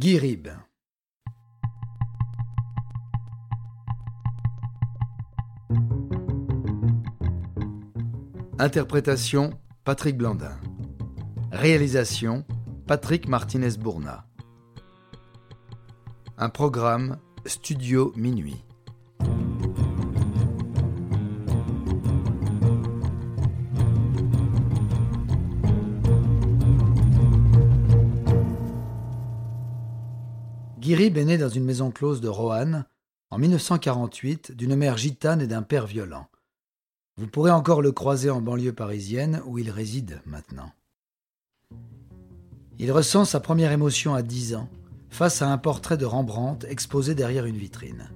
Guy Rib. Interprétation Patrick Blandin. Réalisation Patrick Martinez-Bourna. Un programme Studio Minuit. Guirib est né dans une maison close de Roanne en 1948 d'une mère gitane et d'un père violent. Vous pourrez encore le croiser en banlieue parisienne où il réside maintenant. Il ressent sa première émotion à 10 ans face à un portrait de Rembrandt exposé derrière une vitrine.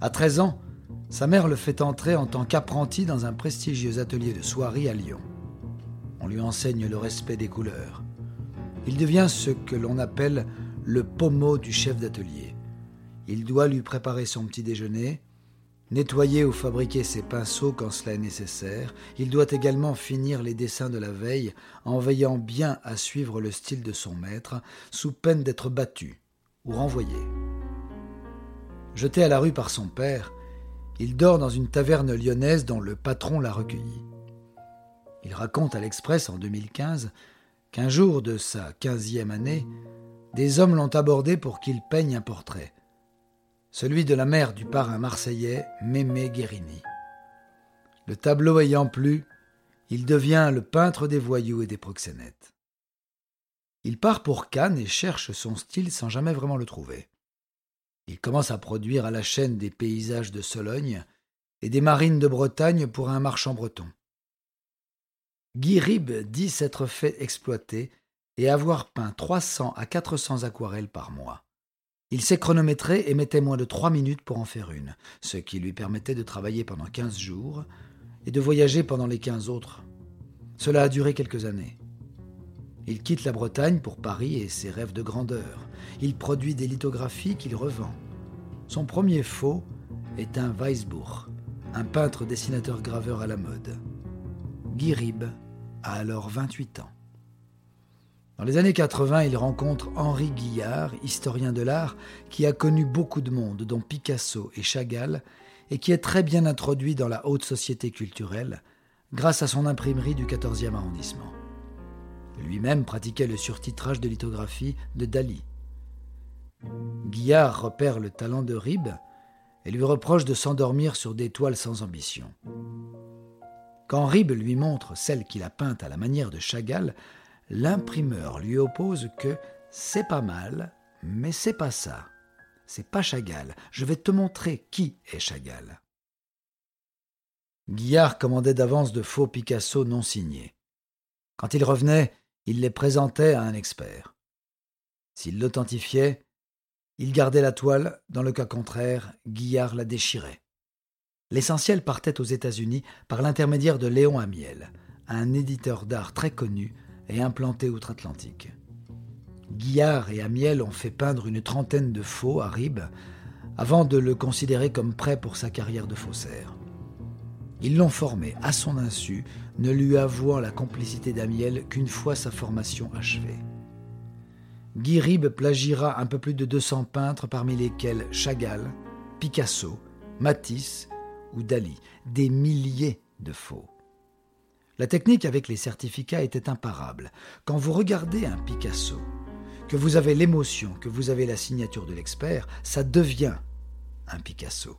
À 13 ans, sa mère le fait entrer en tant qu'apprenti dans un prestigieux atelier de soierie à Lyon. On lui enseigne le respect des couleurs. Il devient ce que l'on appelle le pommeau du chef d'atelier. Il doit lui préparer son petit déjeuner, nettoyer ou fabriquer ses pinceaux quand cela est nécessaire. Il doit également finir les dessins de la veille en veillant bien à suivre le style de son maître, sous peine d'être battu ou renvoyé. Jeté à la rue par son père, il dort dans une taverne lyonnaise dont le patron l'a recueilli. Il raconte à l'Express en 2015 qu'un jour de sa quinzième année, des hommes l'ont abordé pour qu'il peigne un portrait celui de la mère du parrain marseillais Mémé Guérini. Le tableau ayant plu, il devient le peintre des voyous et des proxénètes. Il part pour Cannes et cherche son style sans jamais vraiment le trouver. Il commence à produire à la chaîne des paysages de Sologne et des marines de Bretagne pour un marchand breton. Guy Rib dit s'être fait exploiter et avoir peint 300 à 400 aquarelles par mois. Il s'est chronométré et mettait moins de trois minutes pour en faire une, ce qui lui permettait de travailler pendant quinze jours et de voyager pendant les quinze autres. Cela a duré quelques années. Il quitte la Bretagne pour Paris et ses rêves de grandeur. Il produit des lithographies qu'il revend. Son premier faux est un Weisbourg, un peintre dessinateur graveur à la mode. Guy Rib a alors 28 ans. Dans les années 80, il rencontre Henri Guillard, historien de l'art, qui a connu beaucoup de monde, dont Picasso et Chagall, et qui est très bien introduit dans la haute société culturelle grâce à son imprimerie du 14e arrondissement. Lui-même pratiquait le surtitrage de lithographie de Dali. Guillard repère le talent de Rib et lui reproche de s'endormir sur des toiles sans ambition. Quand Rib lui montre celle qu'il a peinte à la manière de Chagall, l'imprimeur lui oppose que c'est pas mal, mais c'est pas ça. C'est pas Chagall. Je vais te montrer qui est Chagall. Guillard commandait d'avance de faux Picasso non signés. Quand il revenait, il les présentait à un expert. S'il l'authentifiait, il gardait la toile, dans le cas contraire, Guillard la déchirait. L'essentiel partait aux États-Unis par l'intermédiaire de Léon Amiel, un éditeur d'art très connu et implanté outre-Atlantique. Guillard et Amiel ont fait peindre une trentaine de faux à Ribes avant de le considérer comme prêt pour sa carrière de faussaire. Ils l'ont formé à son insu, ne lui avouant la complicité d'Amiel qu'une fois sa formation achevée. Guy Ribes plagiera un peu plus de 200 peintres parmi lesquels Chagall, Picasso, Matisse ou Dali, des milliers de faux. La technique avec les certificats était imparable. Quand vous regardez un Picasso, que vous avez l'émotion, que vous avez la signature de l'expert, ça devient un Picasso.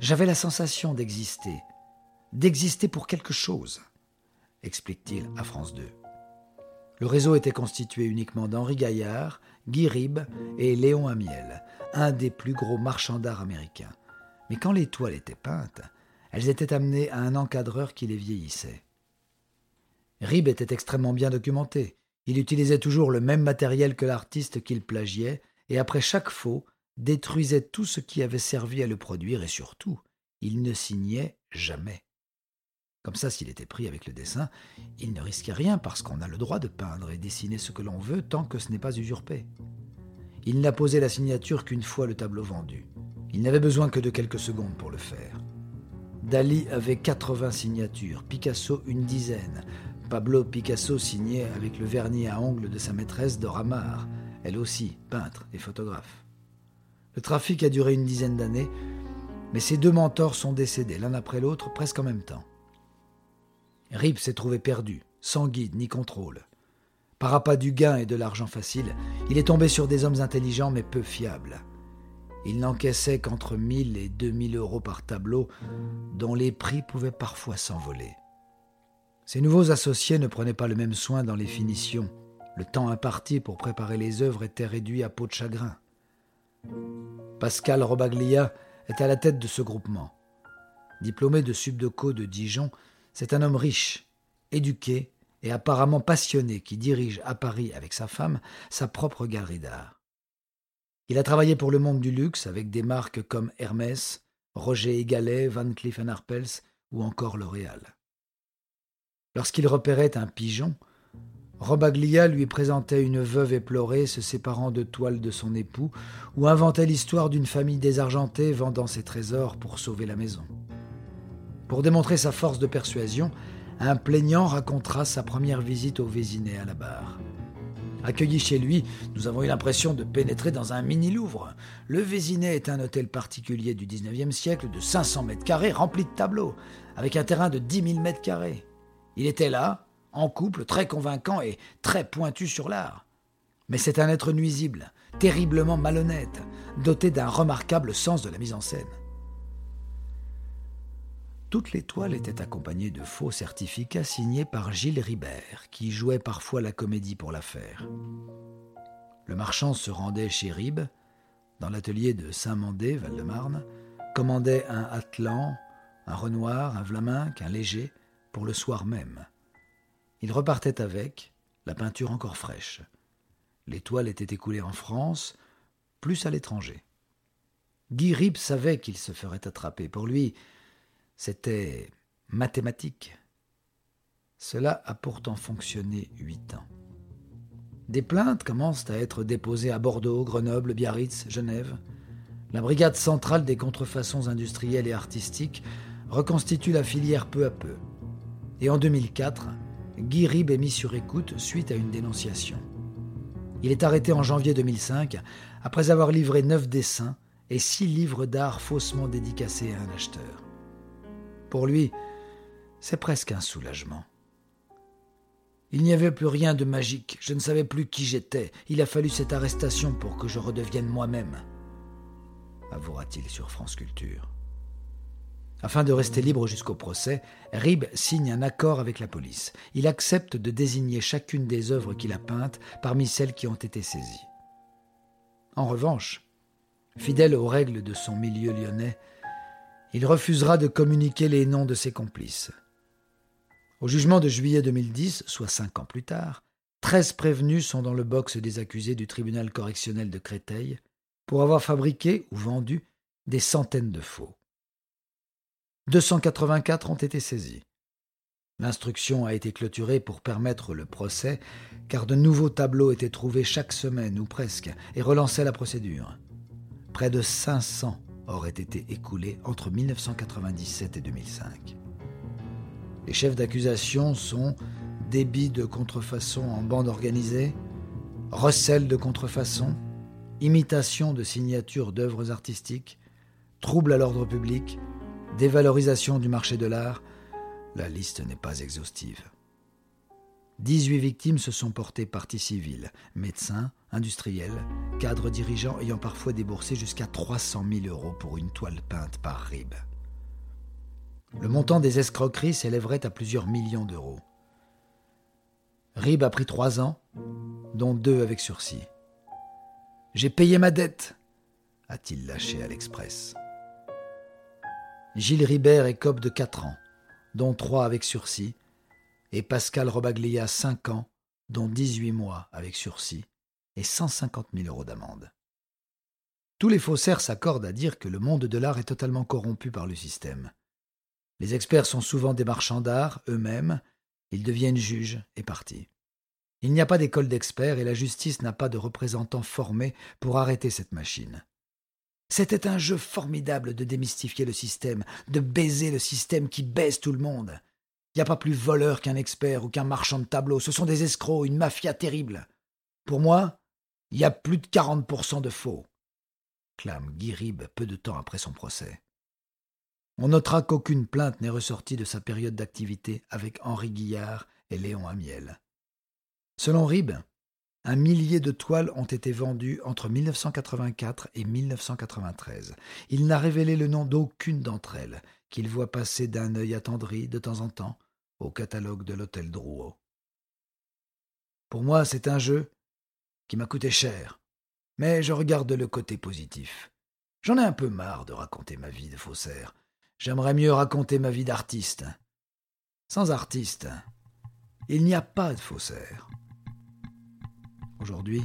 J'avais la sensation d'exister, d'exister pour quelque chose, explique-t-il à France 2. Le réseau était constitué uniquement d'Henri Gaillard, Guy Rib et Léon Amiel, un des plus gros marchands d'art américains. Mais quand les toiles étaient peintes, elles étaient amenées à un encadreur qui les vieillissait. Rib était extrêmement bien documenté. Il utilisait toujours le même matériel que l'artiste qu'il plagiait, et après chaque faux, détruisait tout ce qui avait servi à le produire, et surtout, il ne signait jamais. Comme ça, s'il était pris avec le dessin, il ne risquait rien parce qu'on a le droit de peindre et dessiner ce que l'on veut tant que ce n'est pas usurpé. Il n'a posé la signature qu'une fois le tableau vendu. Il n'avait besoin que de quelques secondes pour le faire. Dali avait 80 signatures, Picasso une dizaine, Pablo Picasso signait avec le vernis à ongles de sa maîtresse Dora Maar, elle aussi peintre et photographe. Le trafic a duré une dizaine d'années, mais ses deux mentors sont décédés l'un après l'autre presque en même temps. Rip s'est trouvé perdu, sans guide ni contrôle. Par appât du gain et de l'argent facile, il est tombé sur des hommes intelligents mais peu fiables. Il n'encaissait qu'entre 1000 et 2000 euros par tableau, dont les prix pouvaient parfois s'envoler. Ses nouveaux associés ne prenaient pas le même soin dans les finitions. Le temps imparti pour préparer les œuvres était réduit à peau de chagrin. Pascal Robaglia est à la tête de ce groupement. Diplômé de Subdeco de Dijon, c'est un homme riche, éduqué et apparemment passionné qui dirige à Paris avec sa femme sa propre galerie d'art. Il a travaillé pour le monde du luxe avec des marques comme Hermès, Roger Egalet, Van Cleef Arpels ou encore L'Oréal. Lorsqu'il repérait un pigeon, Robaglia lui présentait une veuve éplorée se séparant de toiles de son époux ou inventait l'histoire d'une famille désargentée vendant ses trésors pour sauver la maison. Pour démontrer sa force de persuasion, un plaignant racontera sa première visite au Vésinet à la barre. Accueillis chez lui, nous avons eu l'impression de pénétrer dans un mini-Louvre. Le Vésinet est un hôtel particulier du XIXe siècle de 500 mètres carrés rempli de tableaux, avec un terrain de 10 000 mètres carrés. Il était là, en couple, très convaincant et très pointu sur l'art. Mais c'est un être nuisible, terriblement malhonnête, doté d'un remarquable sens de la mise en scène. Toutes les toiles étaient accompagnées de faux certificats signés par Gilles Ribert, qui jouait parfois la comédie pour l'affaire. Le marchand se rendait chez Rib, dans l'atelier de Saint-Mandé, Val-de-Marne, commandait un Atlan, un Renoir, un Vlaminck, un Léger, pour le soir même. Il repartait avec, la peinture encore fraîche. Les toiles étaient écoulées en France, plus à l'étranger. Guy Rib savait qu'il se ferait attraper. Pour lui, c'était mathématique. Cela a pourtant fonctionné huit ans. Des plaintes commencent à être déposées à Bordeaux, Grenoble, Biarritz, Genève. La brigade centrale des contrefaçons industrielles et artistiques reconstitue la filière peu à peu. Et en 2004, Guy Rib est mis sur écoute suite à une dénonciation. Il est arrêté en janvier 2005 après avoir livré neuf dessins et six livres d'art faussement dédicacés à un acheteur. Pour lui, c'est presque un soulagement. Il n'y avait plus rien de magique, je ne savais plus qui j'étais, il a fallu cette arrestation pour que je redevienne moi-même, avouera-t-il sur France Culture. Afin de rester libre jusqu'au procès, Rib signe un accord avec la police. Il accepte de désigner chacune des œuvres qu'il a peintes parmi celles qui ont été saisies. En revanche, fidèle aux règles de son milieu lyonnais, il refusera de communiquer les noms de ses complices. Au jugement de juillet 2010, soit cinq ans plus tard, treize prévenus sont dans le box des accusés du tribunal correctionnel de Créteil pour avoir fabriqué ou vendu des centaines de faux. 284 ont été saisis. L'instruction a été clôturée pour permettre le procès, car de nouveaux tableaux étaient trouvés chaque semaine ou presque et relançaient la procédure. Près de 500 aurait été écoulé entre 1997 et 2005. Les chefs d'accusation sont débit de contrefaçon en bande organisée, recel de contrefaçon, imitation de signatures d'œuvres artistiques, trouble à l'ordre public, dévalorisation du marché de l'art, la liste n'est pas exhaustive. 18 victimes se sont portées partie civile, médecins, industriels, cadres dirigeants ayant parfois déboursé jusqu'à 300 000 euros pour une toile peinte par Rib. Le montant des escroqueries s'élèverait à plusieurs millions d'euros. Rib a pris trois ans, dont deux avec sursis. J'ai payé ma dette, a-t-il lâché à l'Express. Gilles Ribert écope de quatre ans, dont trois avec sursis, et Pascal Robaglia 5 ans, dont 18 mois avec sursis et 150 000 euros d'amende. Tous les faussaires s'accordent à dire que le monde de l'art est totalement corrompu par le système. Les experts sont souvent des marchands d'art eux-mêmes, ils deviennent juges et partis. Il n'y a pas d'école d'experts et la justice n'a pas de représentants formés pour arrêter cette machine. C'était un jeu formidable de démystifier le système, de baiser le système qui baise tout le monde. Il n'y a pas plus voleur qu'un expert ou qu'un marchand de tableaux. Ce sont des escrocs, une mafia terrible. Pour moi, Il y a plus de 40% de faux, clame Guy peu de temps après son procès. On notera qu'aucune plainte n'est ressortie de sa période d'activité avec Henri Guillard et Léon Amiel. Selon Rib, un millier de toiles ont été vendues entre 1984 et 1993. Il n'a révélé le nom d'aucune d'entre elles, qu'il voit passer d'un œil attendri de temps en temps au catalogue de l'hôtel Drouot. Pour moi, c'est un jeu qui m'a coûté cher, mais je regarde le côté positif. J'en ai un peu marre de raconter ma vie de faussaire. J'aimerais mieux raconter ma vie d'artiste. Sans artiste, il n'y a pas de faussaire. Aujourd'hui,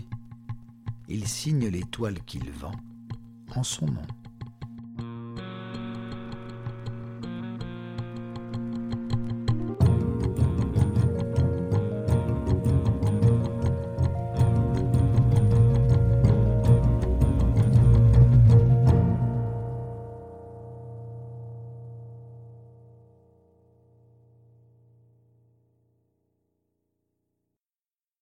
il signe les toiles qu'il vend en son nom.